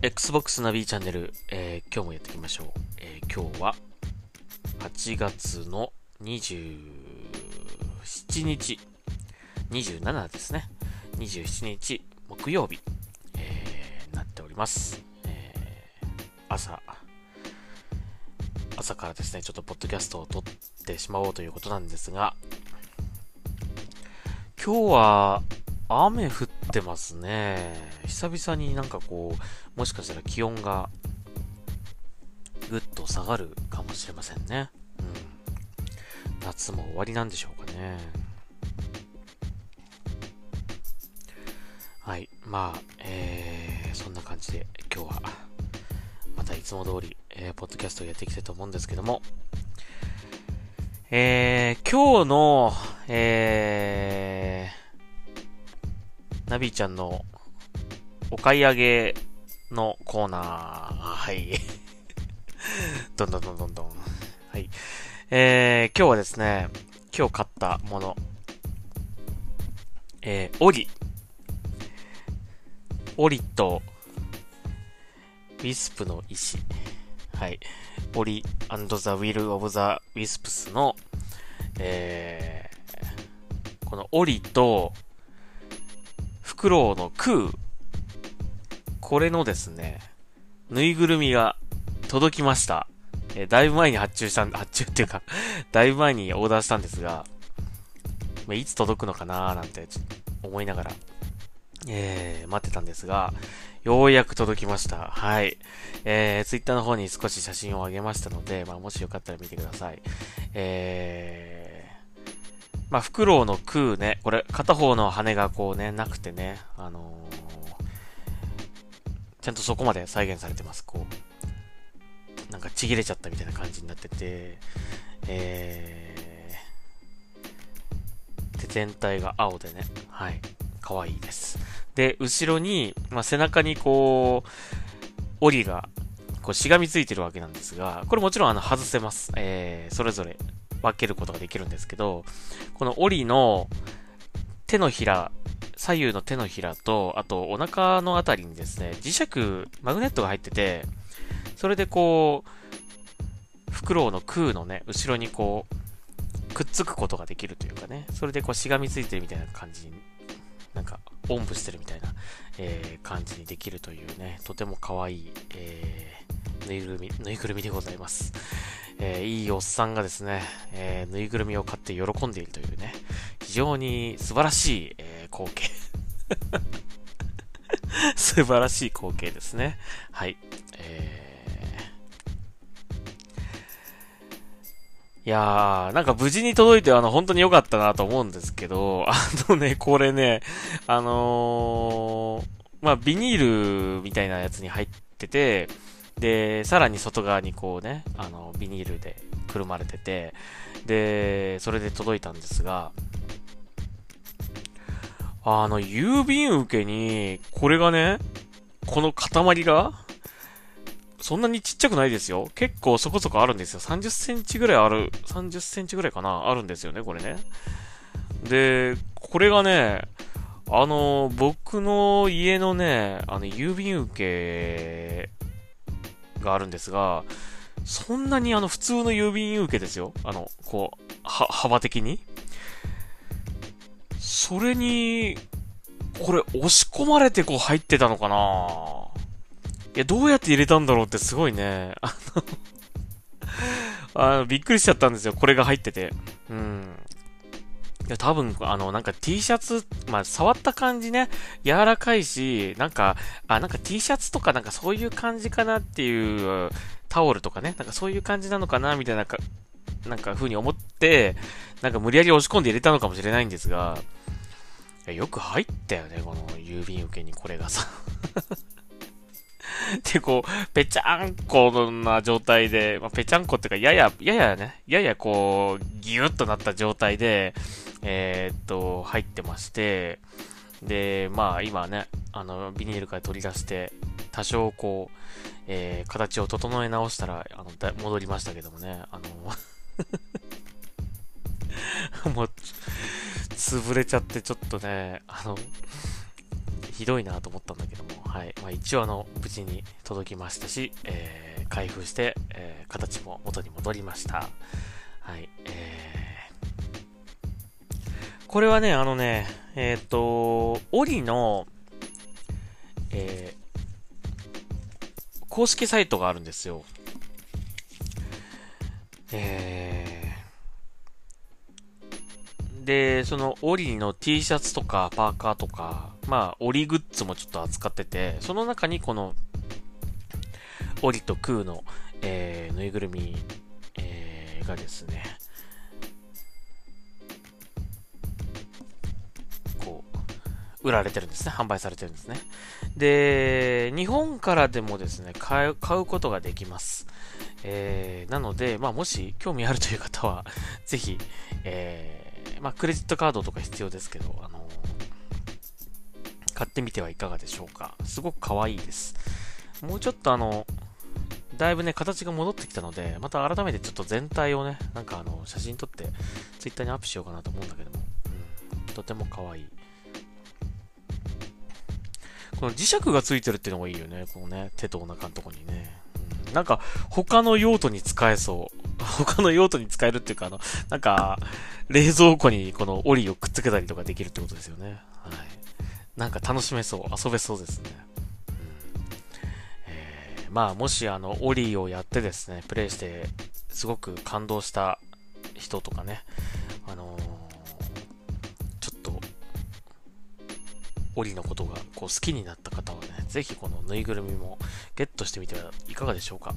Xbox ナビチャンネル、えー今日もやっていきましょう。えー今日は8月の27日、27ですね。27日木曜日、えーなっております。え朝、朝からですね、ちょっとポッドキャストを撮ってしまおうということなんですが、今日は雨降ってますね。久々になんかこう、もしかしたら気温がぐっと下がるかもしれませんね。うん。夏も終わりなんでしょうかね。はい。まあ、えー、そんな感じで今日は、またいつも通り、えー、ポッドキャストをやっていきたいと思うんですけども、えー、今日の、えー、ナビーちゃんのお買い上げのコーナー。はい。どんどんどんどんどん。はい。えー、今日はですね、今日買ったもの。えー、オリ。オリと、ウィスプの石。はい。オリ and the will of the wisps の、えー、このオリと、フクロウの空。これのですね、ぬいぐるみが届きました。えーだいぶ前に発注したん、発注っていうか、だいぶ前にオーダーしたんですが、まあいつ届くのかなーなんてちょっと思いながら、えー、待ってたんですが、ようやく届きました。はい。えー、ツイッターの方に少し写真を上げましたので、まあ、もしよかったら見てください。えー、まあ、フクロウの空ね、これ、片方の羽がこうね、なくてね、あのーちゃんとそこまで再現されてます。こう、なんかちぎれちゃったみたいな感じになってて、えー、で、全体が青でね、はい、可愛いです。で、後ろに、まあ、背中にこう、檻が、こう、しがみついてるわけなんですが、これもちろんあの、外せます。えー、それぞれ分けることができるんですけど、この檻の手のひら、左右の手のひらと、あとお腹のあたりにですね、磁石、マグネットが入ってて、それでこう、フクロウの空のね、後ろにこう、くっつくことができるというかね、それでこうしがみついてるみたいな感じに、なんか、おんぶしてるみたいな、えー感じにできるというね、とても可愛い、えーぬいぐるみ、ぬいぐるみでございます。えーいいおっさんがですね、えーぬいぐるみを買って喜んでいるというね、非常に素晴らしい、えー光景。素晴らしい光景ですね。はい。えーいやー、なんか無事に届いてあの、本当に良かったなと思うんですけど、あのね、これね、あのーまあ、ビニールみたいなやつに入ってて、で、さらに外側にこうね、あの、ビニールでくるまれてて、で、それで届いたんですが、あの、郵便受けに、これがね、この塊が、そんなにちっちゃくないですよ。結構そこそこあるんですよ。30センチぐらいある、30センチぐらいかなあるんですよね、これね。で、これがね、あの、僕の家のね、あの、郵便受けがあるんですが、そんなにあの、普通の郵便受けですよ。あの、こう、は、幅的に。それに、これ押し込まれてこう入ってたのかないや、どうやって入れたんだろうってすごいね。あのあの、びっくりしちゃったんですよ。これが入ってて。うん。いや、多分、あの、なんか T シャツ、まあ、触った感じね、柔らかいし、なんか、あ、なんか T シャツとかなんかそういう感じかなっていう、タオルとかね、なんかそういう感じなのかな、みたいなか、なんか風に思って、なんか無理やり押し込んで入れたのかもしれないんですが、いやよく入ったよね、この郵便受けにこれがさ。で、こう、ぺちゃんこな状態で、まあ、ぺちゃんこっていうか、やや、ややね、ややこう、ギュッとなった状態で、えーっと、入ってまして、で、まあ今ね、あの、ビニールから取り出して、多少こう、えー形を整え直したら、あの、戻りましたけどもね、あの、もう、潰れちゃってちょっとね、あの、ひどいなと思ったんだけども、はい。まあ、一応あの、無事に届きましたし、えー、開封して、えー、形も元に戻りました。はい。えー、これはね、あのね、えっ、と、オリの、えー、公式サイトがあるんですよ。えー、で、そのオリの T シャツとかパーカーとか、まあ、オリグッズもちょっと扱ってて、その中にこの、オリとクーの、えー、ぬいぐるみ、えー、がですね、売られてるんですね。販売されてるんですね。で、日本からでもですね、買うことができます。えー、なので、まあ、もし興味あるという方は、ぜひ、えー、まあ、クレジットカードとか必要ですけど、あのー、買ってみてはいかがでしょうか。すごく可愛いです。もうちょっとあの、だいぶね、形が戻ってきたので、また改めてちょっと全体をね、なんかあの、写真撮って、ツイッターにアップしようかなと思うんだけども、うん、とても可愛い。この磁石がついてるっていうのがいいよね、このね、手とお腹のとこにね。うんなんか、他の用途に使えそう。他の用途に使えるっていうか、あの、なんか、冷蔵庫にこのオリをくっつけたりとかできるってことですよね。はい。なんか楽しめそう。遊べそうですね。うんえ、まあ、もしあの、オリーをやってですね、プレイして、すごく感動した人とかね、オリのことがこう好きになった方はね、ぜひこのぬいぐるみもゲットしてみてはいかがでしょうか。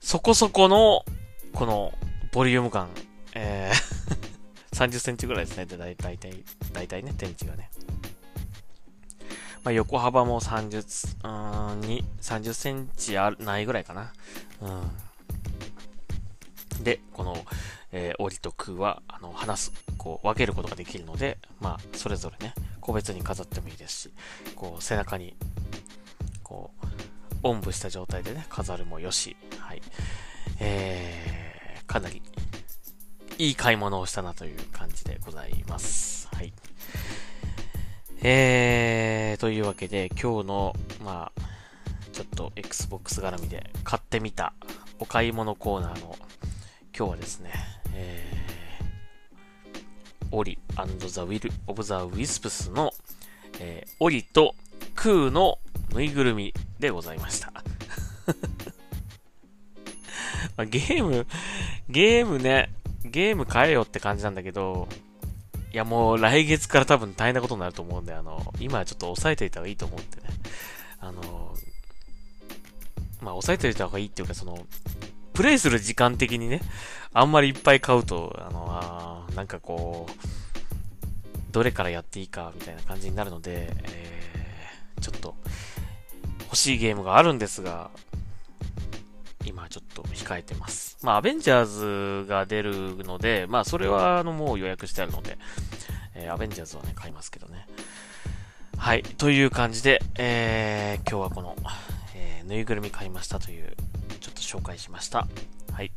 そこそこの、この、ボリューム感、えー 30センチぐらいですね。で、だいたい、だいたいね、天地がね。まあ、横幅も30、うん、に、30センチあないぐらいかな。うん。で、この、えー、オリと空は、あの、話す、こう、分けることができるので、まあ、それぞれね、個別に飾ってもいいですし、こう、背中にこう、おんぶした状態でね、飾るもよし、はい。えー、かなり、いい買い物をしたなという感じでございます。はい。えー、というわけで、今日の、まあ、ちょっと Xbox 絡みで買ってみたお買い物コーナーの今日はですね、えー、オリ &The Will of the Wisps の、えー、オリとクーのぬいぐるみでございました。ま、ゲーム、ゲームね、ゲーム買えよって感じなんだけど、いやもう来月から多分大変なことになると思うんで、あの、今はちょっと抑えておいた方がいいと思うんでね。あの、まあ抑えておいた方がいいっていうか、その、プレイする時間的にね、あんまりいっぱい買うと、あの、あなんかこう、どれからやっていいかみたいな感じになるので、えー、ちょっと、欲しいゲームがあるんですが、今ちょっと控えてます。まあ、アベンジャーズが出るので、まあ、それは、あの、もう予約してあるので、えー、アベンジャーズはね、買いますけどね。はい。という感じで、えー、今日はこの、えー、ぬいぐるみ買いましたという、紹介しました。はい。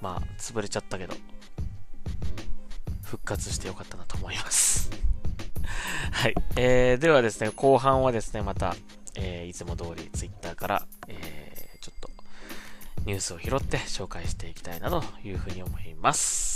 まあ、潰れちゃったけど、復活してよかったなと思います。はい。えー、ではですね、後半はですね、また、えー、いつも通り Twitter から、えー、ちょっとニュースを拾って紹介していきたいなというふうに思います。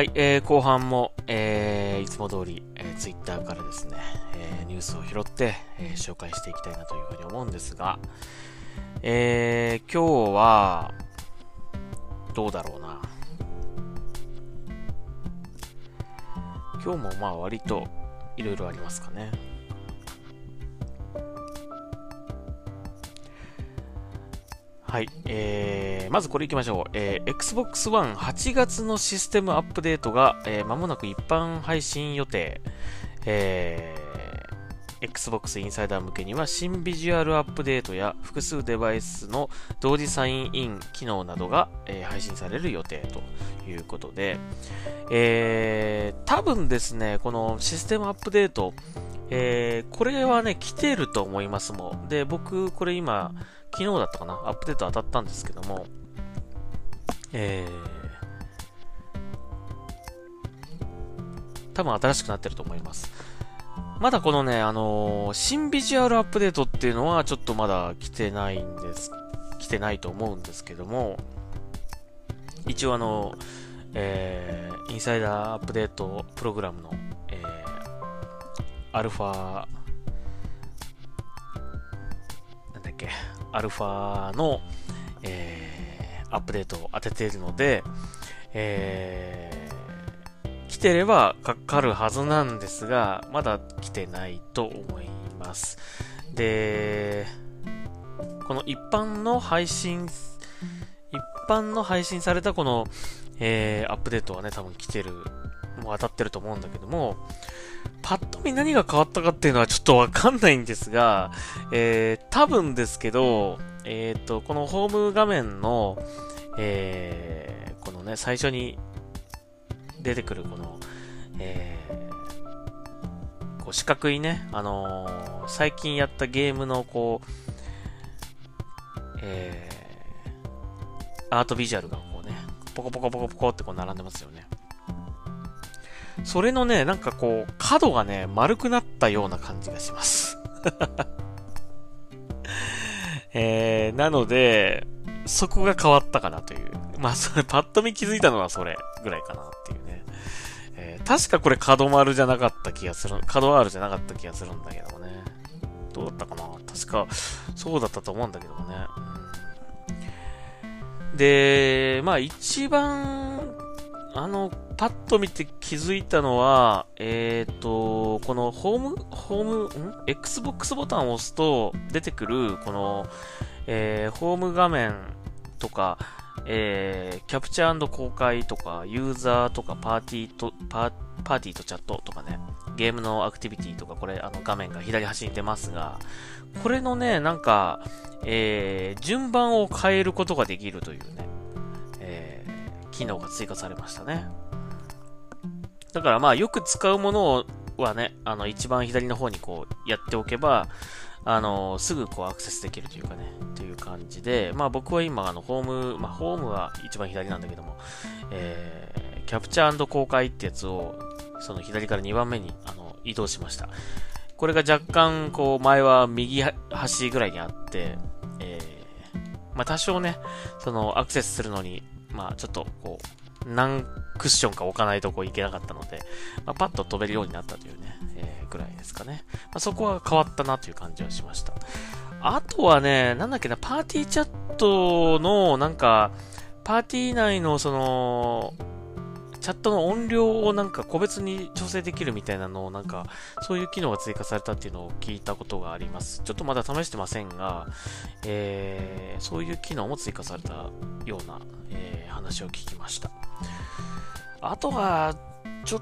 はい、えー、後半も、えー、いつも通り、えー、Twitter からですね、えー、ニュースを拾って、えー、紹介していきたいなというふうに思うんですが、えー、今日は、どうだろうな。今日もまあ割といろいろありますかね。はい。えー、まずこれ行きましょう。えー、Xbox One 8月のシステムアップデートが、えー、間もなく一般配信予定。えー Xbox インサイダー向けには新ビジュアルアップデートや複数デバイスの同時サインイン機能などが、えー、配信される予定ということで、えー、多分ですね、このシステムアップデート、えー、これはね、来てると思いますもん。で、僕、これ今、昨日だったかな、アップデート当たったんですけども、えー、多分新しくなってると思います。まだこのね、あのー、新ビジュアルアップデートっていうのはちょっとまだ来てないんです、来てないと思うんですけども、一応あの、えー、インサイダーアップデートプログラムの、えー、アルファ、なんだっけ、アルファの、えー、アップデートを当てているので、えー、来てればかかるはずなんですが、まだ来てないと思います。で、この一般の配信、一般の配信されたこの、えー、アップデートはね、多分来てる、もう当たってると思うんだけども、パッと見何が変わったかっていうのはちょっとわかんないんですが、えー、多分ですけど、えっ、ー、と、このホーム画面の、えー、このね、最初に出てくるこの、えー、こう四角いね、あのー、最近やったゲームのこう、えー、アートビジュアルがこうね、ポコポコポコポコってこう並んでますよね。それのね、なんかこう、角がね、丸くなったような感じがします えー、なので、そこが変わったかなという。まあ、それ、パッと見気づいたのはそれぐらいかなっていうね。えー、確かこれ角丸じゃなかった気がする、角 R じゃなかった気がするんだけどもね。どうだったかな確か、そうだったと思うんだけどもね。で、まあ一番、あの、パッと見て気づいたのは、えっ、ー、と、このホーム、ホーム、ん ?Xbox ボタンを押すと出てくる、この、えー、ホーム画面とか、えー、キャプチャー公開とか、ユーザーとか、パーティーと、パー、パーティーとチャットとかね、ゲームのアクティビティとか、これ、あの、画面が左端に出ますが、これのね、なんか、えー、順番を変えることができるというね、機能が追加されましたね。だからまあよく使うものはね、あの一番左の方にこうやっておけば、あのすぐこうアクセスできるというかね、という感じで、まあ僕は今あのホーム、まあホームは一番左なんだけども、えー、キャプチャー公開ってやつを、その左から2番目にあの移動しました。これが若干こう前は右端ぐらいにあって、えー、まあ多少ね、そのアクセスするのに、まあちょっとこう、何クッションか置かないとこういけなかったので、まあ、パッと飛べるようになったというね、えー、ぐらいですかね。まあ、そこは変わったなという感じはしました。あとはね、なんだっけな、パーティーチャットの、なんか、パーティー内のその、チャットの音量をなんか個別に調整できるみたいなのをなんか、そういう機能が追加されたっていうのを聞いたことがあります。ちょっとまだ試してませんが、えー、そういう機能も追加されたような、えー、話を聞きました。あとは、ちょっ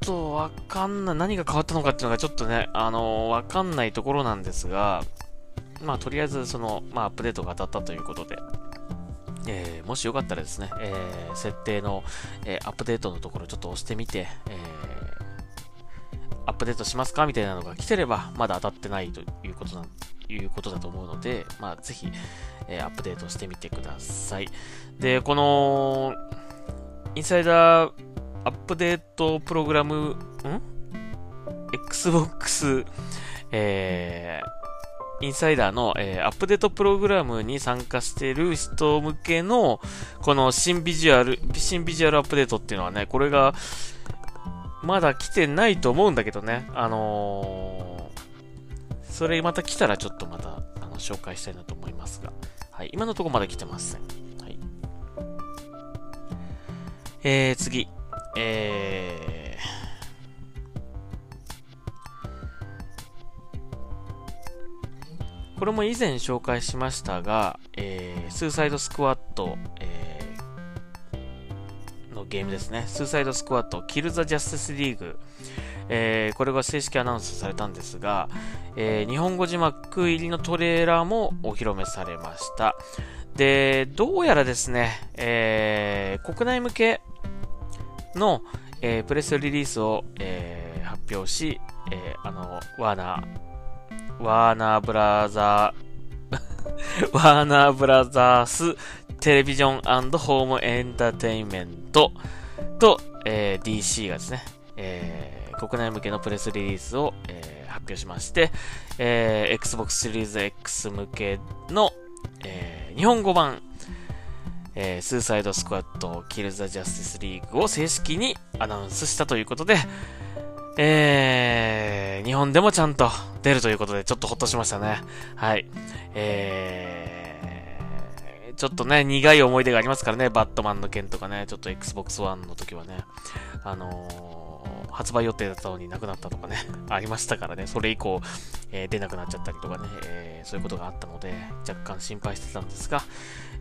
とわかんない、何が変わったのかっていうのがちょっとね、あのー、わかんないところなんですが、まあ、とりあえず、その、まあ、アップデートが当たったということで、えー、もしよかったらですね、えー、設定の、えー、アップデートのところちょっと押してみて、えアップデートしますかみたいなのが来てれば、まだ当たってないということなん、いうことだと思うので、まあ、ぜひ、えアップデートしてみてください。で、この、インサイダーアップデートプログラム、ん ?Xbox、えー、インサイダーの、えー、アップデートプログラムに参加している人向けの、この新ビジュアル、新ビジュアルアップデートっていうのはね、これが、まだ来てないと思うんだけどね、あのー、それまた来たらちょっとまた、あの、紹介したいなと思いますが、はい、今のところまだ来てません。えー、次。えー、これも以前紹介しましたが、えー、スーサイドスクワット、えー、のゲームですね。スーサイドスクワット、キル・ザ・ジャスティス・リーグ。えー、これが正式アナウンスされたんですが、えー、日本語字幕入りのトレーラーもお披露目されました。で、どうやらですね、えー、国内向けの、えー、プレスリリースを、えー、発表し、えー、あの、ワーナー、ワーナーブラザー、ワーナーブラザーステレビジョンホームエンターテインメントと、えー、DC がですね、えー、国内向けのプレスリリースを、えー、発表しまして、えー、Xbox シリーズ X 向けの、えー、日本語版、えー、スーサイドスクワット、キルザジャスティスリーグを正式にアナウンスしたということで、えー、日本でもちゃんと出るということで、ちょっとほっとしましたね。はい。えー、ちょっとね、苦い思い出がありますからね、バットマンの件とかね、ちょっと Xbox One の時はね、あのー発売予定だったのになくなったとかね、ありましたからね、それ以降、えー、出なくなっちゃったりとかね、えー、そういうことがあったので、若干心配してたんですが、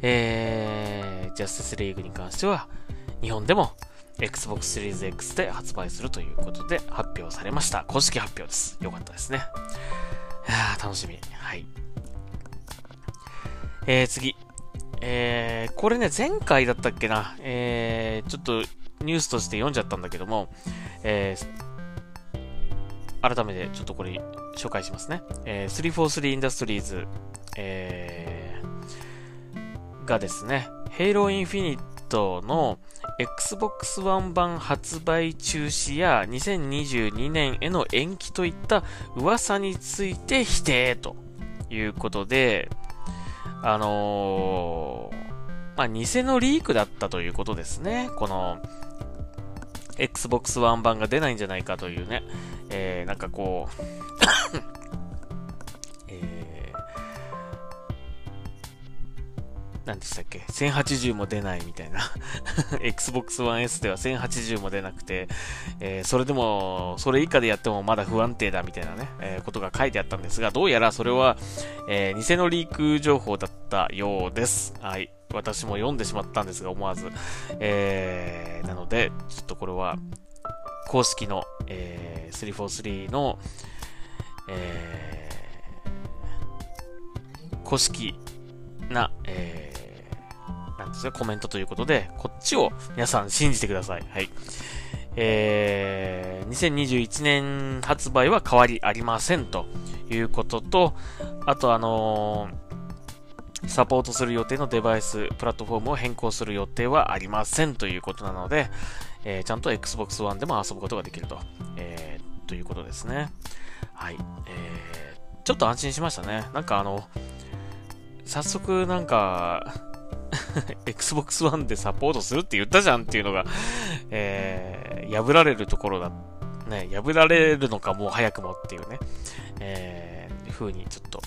えー、ジャスティスリーグに関しては、日本でも Xbox シリーズ X で発売するということで発表されました。公式発表です。よかったですね。いや楽しみ。はい。えー、次。えー、これね、前回だったっけな。えー、ちょっとニュースとして読んじゃったんだけども、えー、改めてちょっとこれ紹介しますね。えー、343 Industries、えー、がですね、Halo Infinite の Xbox One 版発売中止や2022年への延期といった噂について否定ということで、あのー、まあ、偽のリークだったということですね。この Xbox One 版が出ないんじゃないかというね、えー、なんかこう何でしたっけ ?1080 も出ないみたいな Xbox One S では1080も出なくて、えー、それでも、それ以下でやってもまだ不安定だみたいなね、えー、ことが書いてあったんですが、どうやらそれは、えー、偽のリーク情報だったようです。はい。私も読んでしまったんですが、思わず。えー、なので、ちょっとこれは、公式の、えー、343の、えー、公式な、えー、なんですか、コメントということで、こっちを皆さん信じてください。はい。えー、2021年発売は変わりありませんということと、あとあのーサポートする予定のデバイス、プラットフォームを変更する予定はありませんということなので、えー、ちゃんと Xbox One でも遊ぶことができると、えー、ということですね。はい。えー、ちょっと安心しましたね。なんかあの、早速なんか Xbox One でサポートするって言ったじゃんっていうのがえー、破られるところだ、ね、破られるのかもう早くもっていうね、えー、風にちょっと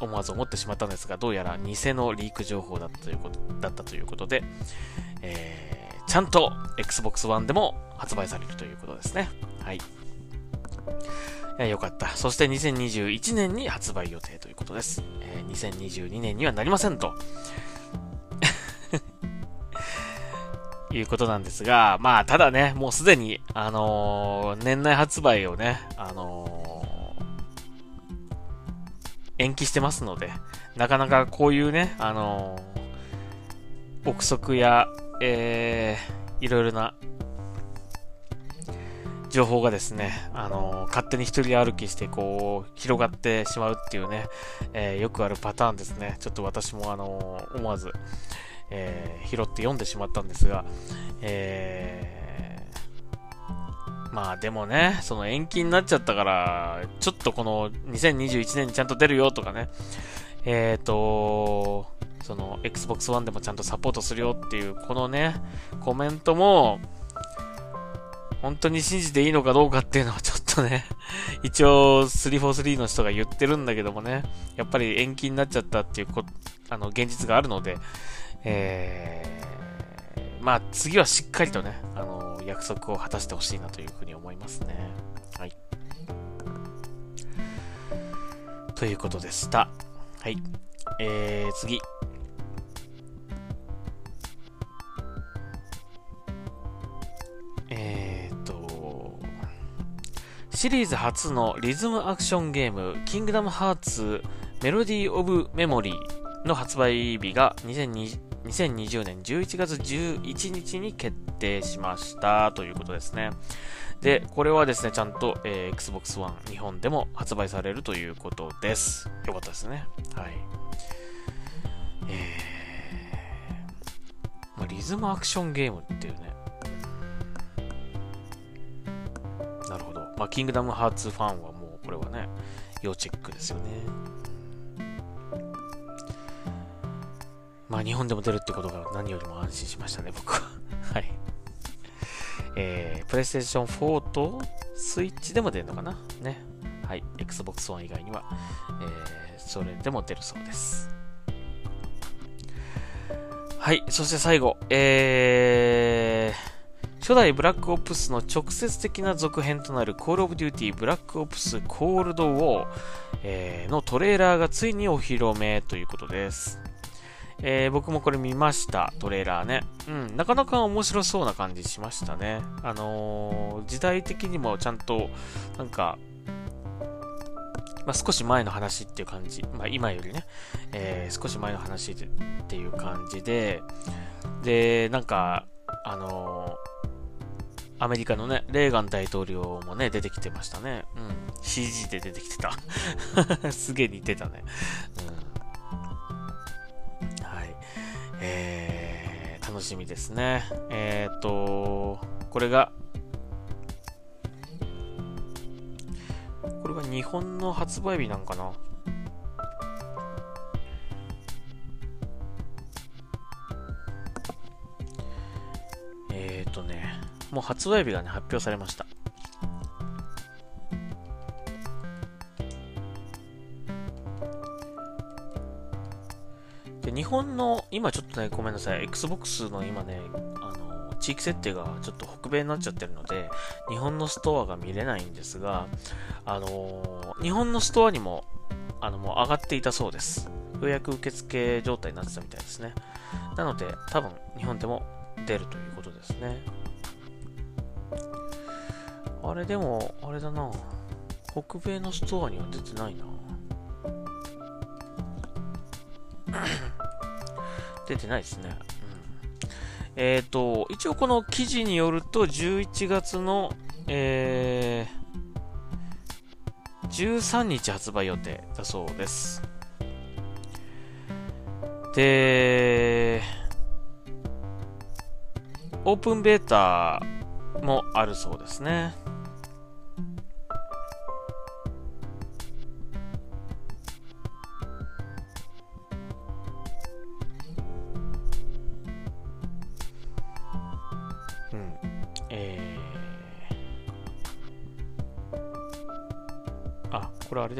思わず思ってしまったんですが、どうやら偽のリーク情報だったということだったということで、えー、ちゃんと Xbox One でも発売されるということですね。はい。えー、よかった。そして2021年に発売予定ということです。えー、2022年にはなりませんと。いうことなんですが、まあ、ただね、もうすでに、あのー、年内発売をね、あの延期してますので、なかなかこういうね、あの、憶測や、えー、いろいろな情報がですね、あの、勝手に一人歩きして、こう、広がってしまうっていうね、えー、よくあるパターンですね。ちょっと私も、あの、思わず、えー、拾って読んでしまったんですが、えー、まあでもね、その延期になっちゃったから、ちょっとこの2021年にちゃんと出るよとかね、えっ、ー、と、その Xbox One でもちゃんとサポートするよっていう、このね、コメントも、本当に信じていいのかどうかっていうのはちょっとね、一応343の人が言ってるんだけどもね、やっぱり延期になっちゃったっていうこ、あの、現実があるので、えー、まあ次はしっかりとね、あの、約束を果たしてほしいなというふうに思いますね。はい。ということでした。はい。えー、次。えー、シリーズ初のリズムアクションゲーム、キングダムハーツメロディー・オブ・メモリーの発売日が2020年11月11日に決定しましたということですね。で、これはですね、ちゃんと、えー、Xbox One 日本でも発売されるということです。よかったですね。はい。えー、まあ、リズムアクションゲームっていうね。まあ、キングダムハーツファンはもう、これはね、要チェックですよね。まあ、日本でも出るってことが何よりも安心しましたね、僕は。はい。えー、プレイステーション4とスイッチでも出るのかな？ね。はい。Xbox One 以外には、えー、それでも出るそうです。はい。そして最後、えー、初代ブラックオプスの直接的な続編となる Call of Duty ブラックオプス Cold War、えー、のトレーラーがついにお披露目ということです。えー、僕もこれ見ました、トレーラーね。うん、なかなか面白そうな感じしましたね。あのー、時代的にもちゃんと、なんか、まあ、少し前の話っていう感じ。まあ、今よりね、えー、少し前の話っていう感じで、で、なんか、あのアメリカのね、レーガン大統領もね、出てきてましたね。うん。CG で出てきてた。すげえ似てたね。うん。はいえー、楽しみですね。えっ、ー、と、これが、これが日本の発売日なんかな？えっ、ー、とね、もう発売日がね、発表されました。で日本の、今ちょっとね、ごめんなさい、Xbox の今ね、あの、地域設定がちょっと北米になっちゃってるので、日本のストアが見れないんですが、あの日本のストアにも、あの、もう上がっていたそうです。予約受付状態になってたみたいですね。なので、多分、日本でも出るということですね。あれでも、あれだな。北米のストアには出てないな。出てないですね。うん、えっ、ー、と、一応この記事によると、11月の、えー、13日発売予定だそうです。で、オープンベータもあるそうですね。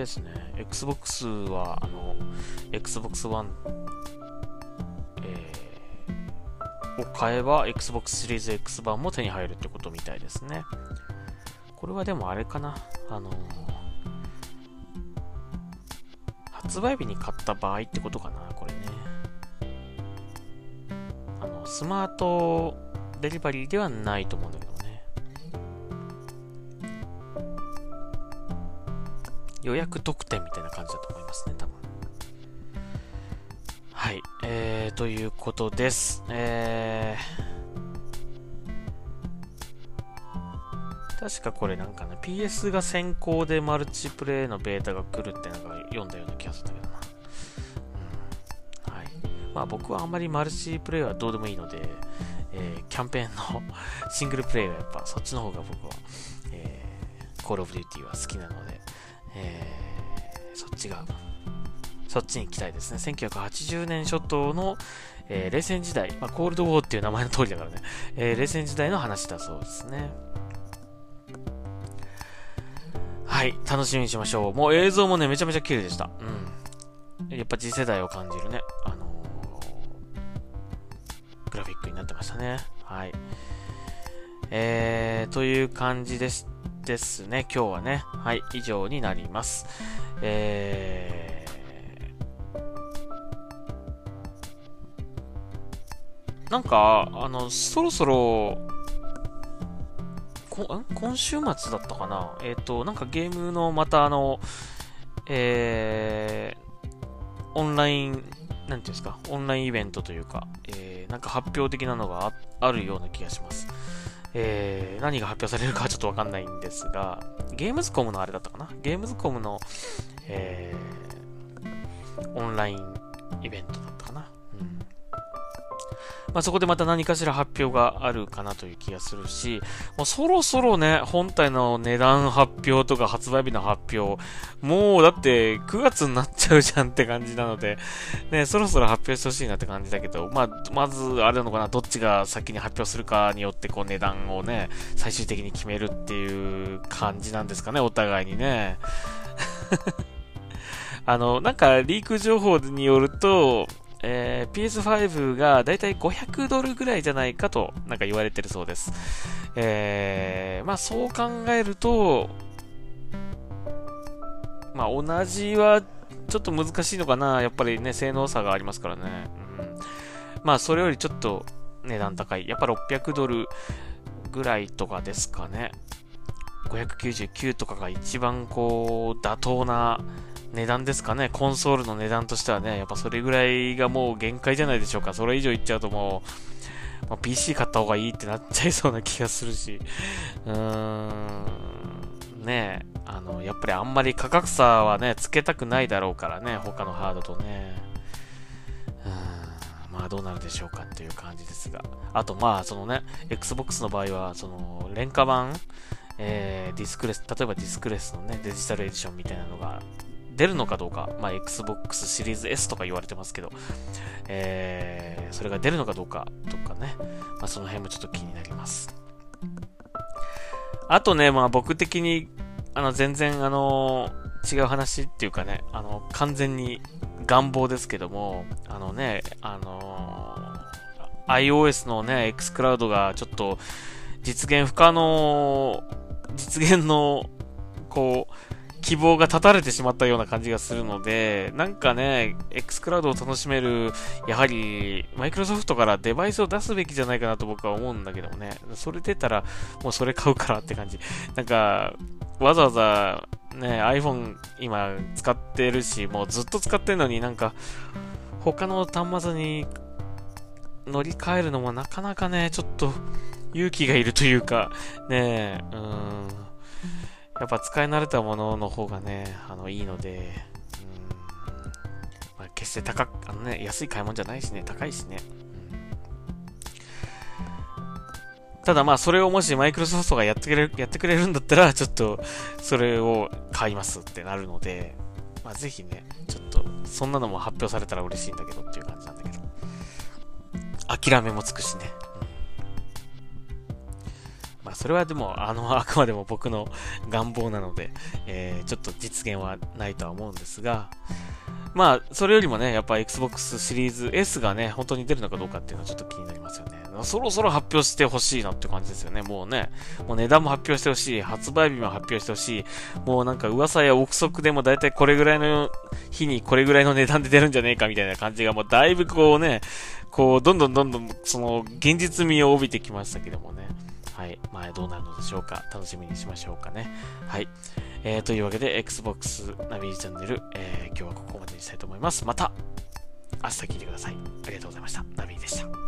ですね。Xbox は、あの、Xbox One、えー、を買えば Xbox シリーズ X 版も手に入るってことみたいですね。これはでもあれかな。あの発売日に買った場合ってことかな、これね。あの、スマートデリバリーではないと思うんだけど予約特典みたいな感じだと思いますね、多分。はい、えー、ということです。えー、確かこれなんかね、PS が先行でマルチプレイのベータが来るってなんか読んだような気がするんだけどな。うん。はい。まあ僕はあんまりマルチプレイはどうでもいいので、えー、キャンペーンの シングルプレイはやっぱそっちの方が僕は、えー、コールオブデューティーは好きなので、えー、そっちが、そっちに行きたいですね。1980年初頭の、えー、冷戦時代、まあ、コールドウォーっていう名前の通りだからね、えー、冷戦時代の話だそうですね。はい、楽しみにしましょう。もう映像もね、めちゃめちゃ綺麗でした。うん。やっぱ次世代を感じるね、あの、グラフィックになってましたね。はい。えー、という感じでしですね、今日はね。はい、以上になります。えー、なんか、あの、そろそろ、こ今週末だったかな？えっ、ー、と、なんかゲームのまたあの、えー、オンラインなんていうんですか、オンラインイベントというか、えー、なんか発表的なのがあるような気がします。えー、何が発表されるかはちょっとわかんないんですが、ゲームズコムのあれだったかな？ゲームズコムの、えー、オンラインイベントだったかな？まあ、そこでまた何かしら発表があるかなという気がするし、もうそろそろね、本体の値段発表とか発売日の発表、もうだって9月になっちゃうじゃんって感じなので、ね、そろそろ発表してほしいなって感じだけど、まあ、まずあれなのかな、どっちが先に発表するかによってこう値段をね、最終的に決めるっていう感じなんですかね、お互いにね。あの、なんかリーク情報によると、えー、PS5 がだいたい500ドルぐらいじゃないかとなんか言われてるそうです。えー、まあそう考えると、まあ同じはちょっと難しいのかな。やっぱりね、性能差がありますからね。うん、まあそれよりちょっと値段高い。やっぱ600ドルぐらいとかですかね。599とかが一番こう妥当な値段ですかね、コンソールの値段としてはね、やっぱそれぐらいがもう限界じゃないでしょうか。それ以上いっちゃうともう、まあ、PC 買った方がいいってなっちゃいそうな気がするし、うーん、ねあの、やっぱりあんまり価格差はね、つけたくないだろうからね、他のハードとね。うん、まあどうなるでしょうかっていう感じですが。あとまあ、そのね、Xbox の場合は、その、廉価版、えー、ディスクレス、例えばディスクレスのね、デジタルエディションみたいなのが出るのかどうか、まあ、Xbox シリーズ S とか言われてますけど、えー、それが出るのかどうかとかね、まあ、その辺もちょっと気になります。あとね、まあ僕的に、あの、全然、あの、違う話っていうかね、あの、完全に願望ですけども、あのね、あの、iOS のね、xCloud がちょっと実現不可能、実現の、こう、希望が絶たれてしまったような感じがするので、なんかね、xCloud を楽しめる、やはり、マイクロソフトからデバイスを出すべきじゃないかなと僕は思うんだけどもね。それ出たら、もうそれ買うからって感じ。なんか、わざわざ、ね、iPhone 今使ってるし、もうずっと使ってるのになんか、他の端末に乗り換えるのもなかなかね、ちょっと勇気がいるというか、ねえ、うん。やっぱ使い慣れたものの方がね、あの、いいので、うん、まあ、決して高く、あのね、安い買い物じゃないしね、高いしね。ただまあ、それをもしマイクロソフトがやってくれる、やってくれるんだったら、ちょっと、それを買いますってなるので、まあ、ぜひね、ちょっと、そんなのも発表されたら嬉しいんだけどっていう感じなんだけど。諦めもつくしね。まあ、それはでも、あの、あくまでも僕の願望なので、えー、ちょっと実現はないとは思うんですが、まあ、それよりもね、やっぱ Xbox シリーズ S がね、本当に出るのかどうかっていうのはちょっと気になりますよね。そろそろ発表してほしいなって感じですよね。もうね、もう値段も発表してほしい、発売日も発表してほしい、もうなんか噂や憶測でもだいたいこれぐらいの日にこれぐらいの値段で出るんじゃねえかみたいな感じがもうだいぶこうね、こう、どんどんどんどんその現実味を帯びてきましたけどもね。はい。まあ、どうなるのでしょうか。楽しみにしましょうかね。はい。えー、というわけで、Xbox ナビチャンネル、えー、今日はここまでにしたいと思います。また、明日聞いてください。ありがとうございました。ナビでした。